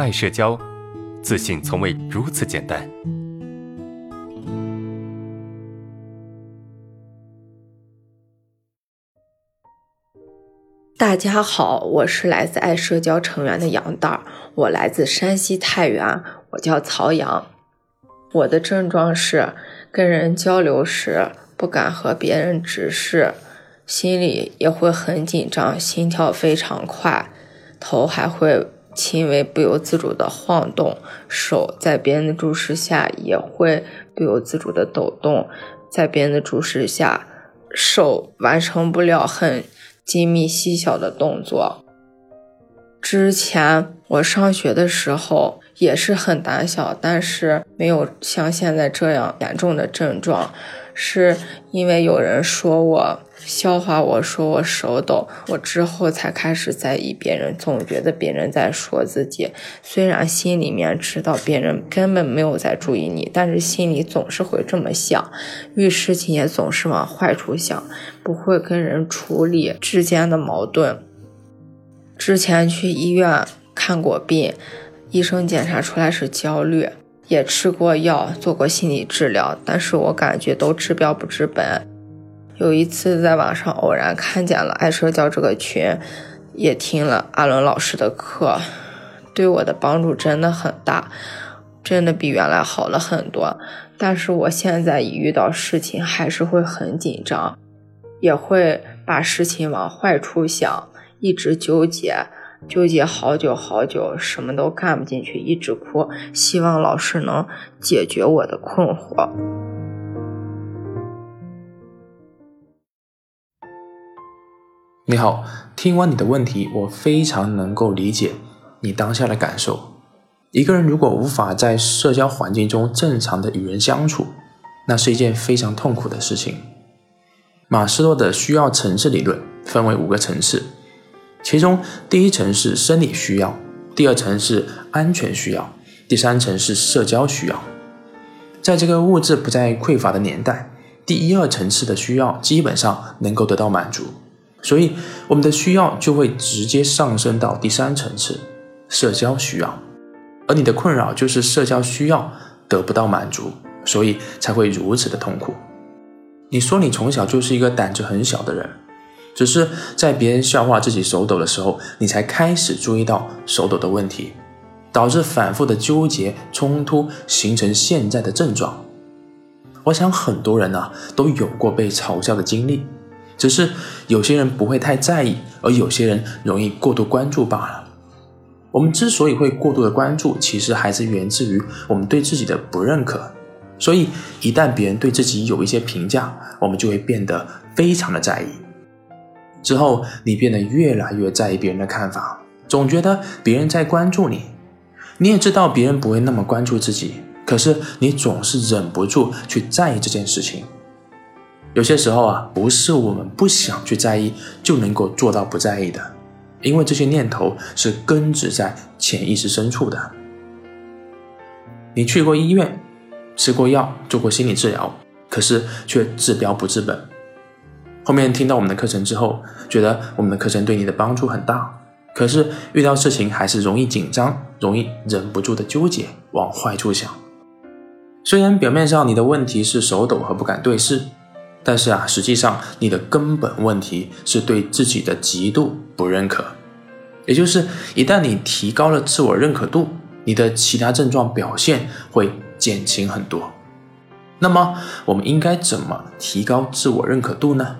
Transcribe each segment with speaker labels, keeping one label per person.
Speaker 1: 爱社交，自信从未如此简单。
Speaker 2: 大家好，我是来自爱社交成员的杨蛋儿，我来自山西太原，我叫曹阳。我的症状是跟人交流时不敢和别人直视，心里也会很紧张，心跳非常快，头还会轻微不由自主的晃动，手在别人的注视下也会不由自主的抖动，在别人的注视下，手完成不了很。精密细小的动作。之前我上学的时候也是很胆小，但是没有像现在这样严重的症状，是因为有人说我。笑话我说我手抖，我之后才开始在意别人，总觉得别人在说自己。虽然心里面知道别人根本没有在注意你，但是心里总是会这么想，遇事情也总是往坏处想，不会跟人处理之间的矛盾。之前去医院看过病，医生检查出来是焦虑，也吃过药，做过心理治疗，但是我感觉都治标不治本。有一次在网上偶然看见了爱社交这个群，也听了阿伦老师的课，对我的帮助真的很大，真的比原来好了很多。但是我现在一遇到事情还是会很紧张，也会把事情往坏处想，一直纠结，纠结好久好久，什么都干不进去，一直哭，希望老师能解决我的困惑。
Speaker 3: 你好，听完你的问题，我非常能够理解你当下的感受。一个人如果无法在社交环境中正常的与人相处，那是一件非常痛苦的事情。马斯洛的需要层次理论分为五个层次，其中第一层是生理需要，第二层是安全需要，第三层是社交需要。在这个物质不再匮乏的年代，第一二层次的需要基本上能够得到满足。所以，我们的需要就会直接上升到第三层次，社交需要。而你的困扰就是社交需要得不到满足，所以才会如此的痛苦。你说你从小就是一个胆子很小的人，只是在别人笑话自己手抖的时候，你才开始注意到手抖的问题，导致反复的纠结冲突，形成现在的症状。我想很多人啊都有过被嘲笑的经历。只是有些人不会太在意，而有些人容易过度关注罢了。我们之所以会过度的关注，其实还是源自于我们对自己的不认可。所以一旦别人对自己有一些评价，我们就会变得非常的在意。之后你变得越来越在意别人的看法，总觉得别人在关注你。你也知道别人不会那么关注自己，可是你总是忍不住去在意这件事情。有些时候啊，不是我们不想去在意就能够做到不在意的，因为这些念头是根植在潜意识深处的。你去过医院，吃过药，做过心理治疗，可是却治标不治本。后面听到我们的课程之后，觉得我们的课程对你的帮助很大，可是遇到事情还是容易紧张，容易忍不住的纠结，往坏处想。虽然表面上你的问题是手抖和不敢对视。但是啊，实际上你的根本问题是对自己的极度不认可，也就是一旦你提高了自我认可度，你的其他症状表现会减轻很多。那么，我们应该怎么提高自我认可度呢？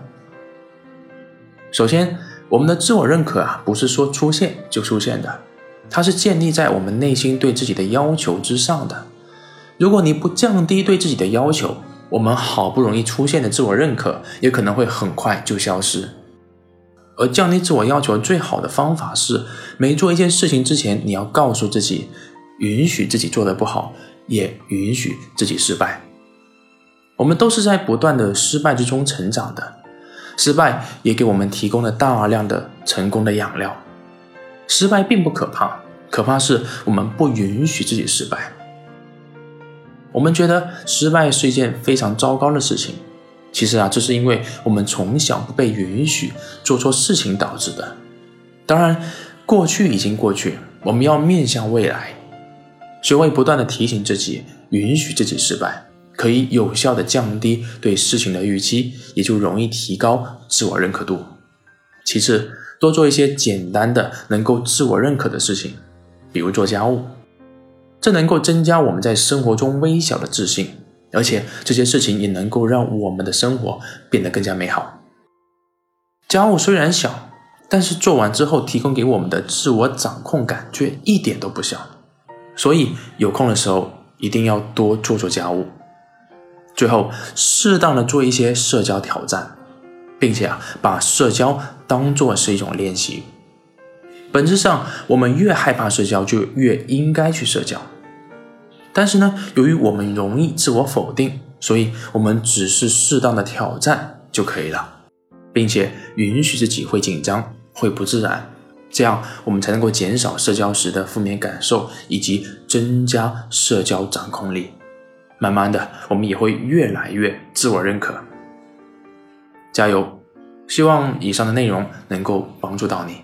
Speaker 3: 首先，我们的自我认可啊，不是说出现就出现的，它是建立在我们内心对自己的要求之上的。如果你不降低对自己的要求，我们好不容易出现的自我认可，也可能会很快就消失。而降低自我要求最好的方法是，每做一件事情之前，你要告诉自己，允许自己做的不好，也允许自己失败。我们都是在不断的失败之中成长的，失败也给我们提供了大量的成功的养料。失败并不可怕，可怕是我们不允许自己失败。我们觉得失败是一件非常糟糕的事情，其实啊，这是因为我们从小不被允许做错事情导致的。当然，过去已经过去，我们要面向未来，学会不断的提醒自己，允许自己失败，可以有效的降低对事情的预期，也就容易提高自我认可度。其次，多做一些简单的能够自我认可的事情，比如做家务，这能够增加我们在生活中微小的自信，而且这些事情也能够让我们的生活变得更加美好。家务虽然小。但是做完之后，提供给我们的自我掌控感却一点都不小，所以有空的时候一定要多做做家务。最后，适当的做一些社交挑战，并且啊，把社交当做是一种练习。本质上，我们越害怕社交，就越应该去社交。但是呢，由于我们容易自我否定，所以我们只是适当的挑战就可以了，并且允许自己会紧张。会不自然，这样我们才能够减少社交时的负面感受，以及增加社交掌控力。慢慢的，我们也会越来越自我认可。加油！希望以上的内容能够帮助到你。